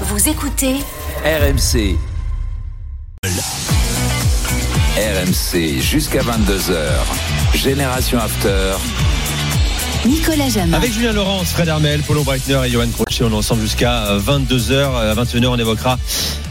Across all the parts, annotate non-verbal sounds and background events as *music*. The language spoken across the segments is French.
Vous écoutez RMC. RMC jusqu'à 22h. Génération After. Nicolas Jamin. Avec Julien Laurence, Fred Hermel, Paulo Breitner et Johan Crochet, on est ensemble jusqu'à 22h. À 21h, on évoquera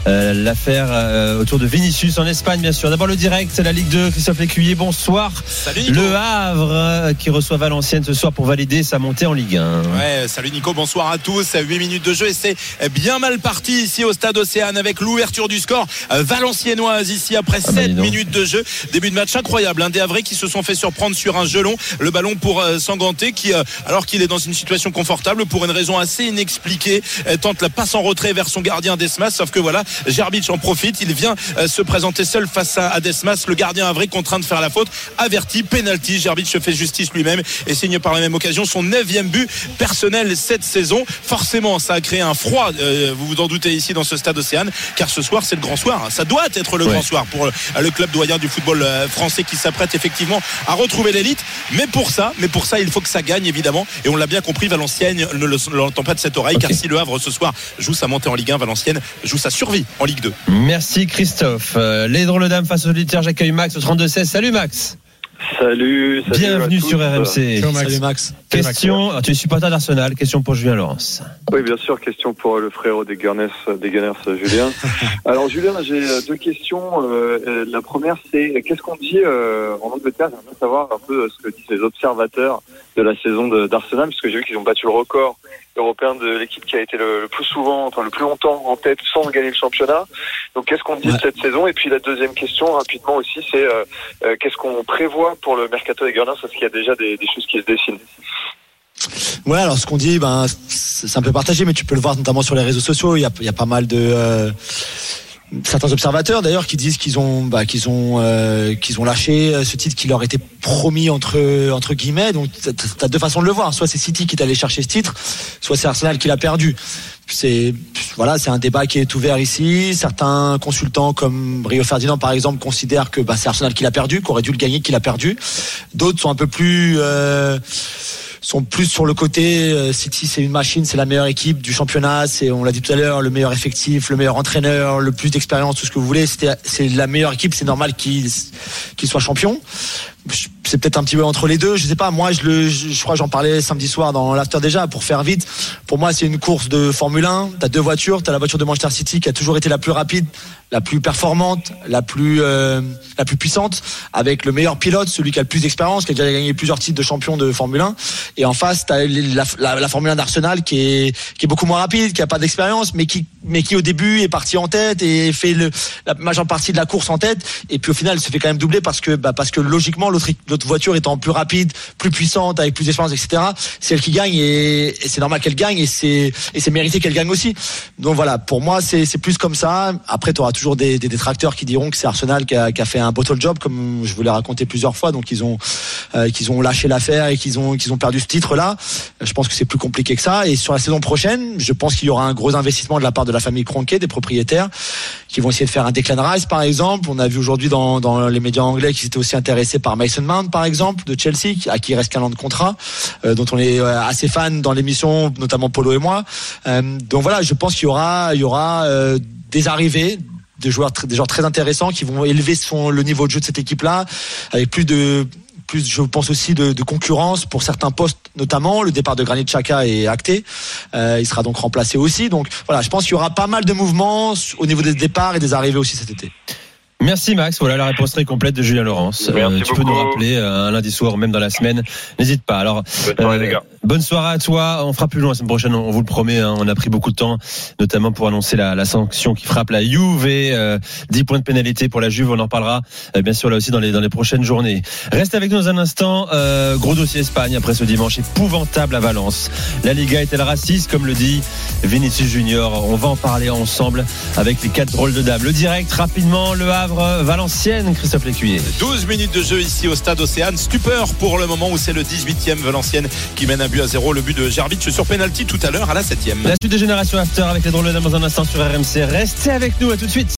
l'affaire euh, autour de Vinicius en Espagne, bien sûr. D'abord le direct, c'est la Ligue 2. Christophe Lécuyer, bonsoir. Salut Nico. Le Havre euh, qui reçoit Valenciennes ce soir pour valider sa montée en Ligue 1. Ouais, salut Nico, bonsoir à tous. 8 minutes de jeu et c'est bien mal parti ici au stade Océane avec l'ouverture du score valenciennoise ici après Ah bah, 7 dis donc. minutes de jeu. Début de match incroyable. Un des Havrais qui se sont fait surprendre sur un gelon. Le ballon pour euh, Sanganté qui, euh, alors qu'il est dans une situation confortable, pour une raison assez inexpliquée, euh, tente la passe en retrait vers son gardien Desmas. Sauf que voilà, Gerbic en profite. Il vient euh, se présenter seul face à, Desmas. Le gardien Havrais contraint de faire la faute. Averti, penalty. Gerbic se fait justice lui-même et signe par la même occasion son neuvième but personnel cette saison. Forcément, ça a créé un froid, euh, vous vous en doutez ici dans ce stade Océane, car ce soir c'est le grand soir. Ça doit être le Ouais. grand soir pour euh, le club doyen du football français qui s'apprête effectivement à retrouver l'élite. Mais pour ça, mais pour ça, il faut que ça gagne évidemment. Et on l'a bien compris, Valenciennes ne le- ne l'entend pas de cette oreille, car si le Havre ce soir joue sa montée en Ligue 1, Valenciennes joue sa survie en Ligue 2. Merci Christophe. Euh, les drôles dames face aux solitaires, j'accueille Max au 32-16. Salut Max. Salut, salut Bienvenue à tous. sur RMC. Salut Max. Question, ah, tu es supporter d'Arsenal, question pour Julien Laurence. Oui, bien sûr, question pour le frérot des Gunners, des Gunners Julien. *laughs* Alors Julien, j'ai euh, deux questions. Euh, euh, la première, c'est qu'est-ce qu'on dit euh, en Angleterre? J'aimerais savoir un peu euh, ce que disent les observateurs de la saison d'Arsenal, puisque j'ai vu qu'ils ont battu le record européen de l'équipe qui a été le, le plus souvent, enfin le plus longtemps en tête sans gagner le championnat. Donc qu'est-ce qu'on dit de cette saison? Et puis la deuxième question, rapidement aussi, c'est euh, euh, qu'est-ce qu'on prévoit pour le mercato des Gunners? Est-ce qu'il y a déjà des, des choses qui se dessinent Ouais, alors ce qu'on dit, ben, c'est un peu partagé, mais tu peux le voir notamment sur les réseaux sociaux. Il y a, il y a pas mal de euh, certains observateurs d'ailleurs qui disent qu'ils ont, bah, qu'ils ont, euh, qu'ils ont lâché euh, ce titre qui leur était promis entre entre guillemets. Donc t'as- deux façons de le voir. Soit c'est City qui est allé chercher ce titre, soit c'est Arsenal qui l'a perdu. C'est voilà, c'est un débat qui est ouvert ici. Certains consultants comme Rio Ferdinand par exemple considèrent que bah, c'est Arsenal qui l'a perdu, qu'aurait dû le gagner, qui l'a perdu. D'autres sont un peu plus euh, sont plus sur le côté euh, City c'est une machine c'est la meilleure équipe du championnat c'est on l'a dit tout à l'heure le meilleur effectif le meilleur entraîneur le plus d'expérience tout ce que vous voulez c'est la meilleure équipe c'est normal qu'il qu'il soit champion c'est peut-être un petit peu entre les deux je sais pas. Moi je le je, crois j'en parlais samedi soir dans l'after déjà pour faire vite. Pour moi c'est une course de Formule 1 t'as deux voitures t'as la voiture de Manchester City qui a toujours été la plus rapide la plus performante la plus euh, la plus puissante avec le meilleur pilote celui qui a le plus d'expérience qui a déjà gagné plusieurs titres de champion de Formule 1 et en face t'as la, la, la Formule 1 d'Arsenal qui est qui est beaucoup moins rapide qui a pas d'expérience mais qui mais qui au début est parti en tête et fait le, la majeure partie de la course en tête. Et puis au final se fait quand même doubler parce que bah, parce que logiquement l'autre voiture étant plus rapide plus puissante avec plus d'expérience etc c'est elle qui gagne et, c'est normal qu'elle gagne et c'est et c'est mérité qu'elle gagne aussi. Donc voilà pour moi c'est c'est plus comme ça. Après tu auras toujours des, des détracteurs qui diront que c'est Arsenal qui a, qui a fait un bottle job comme je vous l'ai raconté plusieurs fois. Donc ils ont euh, qu'ils ont lâché l'affaire et qu'ils ont qu'ils ont perdu ce titre là je pense que c'est plus compliqué que ça. Et sur la saison prochaine je pense qu'il y aura un gros investissement de la part de la famille Kroenke des propriétaires qui vont essayer de faire un Declan Rice par exemple. On a vu aujourd'hui dans, dans les médias anglais qu'ils étaient aussi intéressés par Mason Mount par exemple de Chelsea à qui il reste qu'un an de contrat euh, dont on est euh, assez fan dans l'émission notamment Polo et moi. Euh, donc voilà je pense qu'il y aura il y aura euh, des arrivées de joueurs des joueurs très intéressants qui vont élever son le niveau de jeu de cette équipe là avec plus de plus je pense aussi de, de concurrence pour certains postes notamment. Le départ de Granit Xhaka est acté. Euh, il sera donc remplacé aussi. Donc voilà je pense qu'il y aura pas mal de mouvements au niveau des départs et des arrivées aussi cet été Merci Max, voilà la réponse très complète de Julien Laurence. Merci tu peux nous rappeler euh, un lundi soir ou même dans la semaine, n'hésite pas. Alors, Bonne soirée, les gars. bonne soirée à toi. On fera plus loin la semaine prochaine, on vous le promet. hein. On a pris beaucoup de temps, notamment pour annoncer la, la sanction qui frappe la Juve et euh, 10 points de pénalité pour la Juve. On en parlera euh, bien sûr là aussi dans les dans les prochaines journées. Reste avec nous dans un instant. Euh, gros dossier Espagne après ce dimanche épouvantable à Valence. La Liga est-elle raciste? Comme le dit Vinicius Junior On va en parler ensemble avec les quatre drôles de dames. Le direct rapidement, Le Havre, Valenciennes, Christophe Lécuyer. 12 minutes de jeu ici au stade Océane. Stupeur pour le moment où c'est le 18e Valenciennes qui mène un but à zéro. Le but de Gerbic sur penalty tout à l'heure à la 7e. La suite de Génération After avec les drôles de dames dans un instant sur RMC. Restez avec nous, à tout de suite.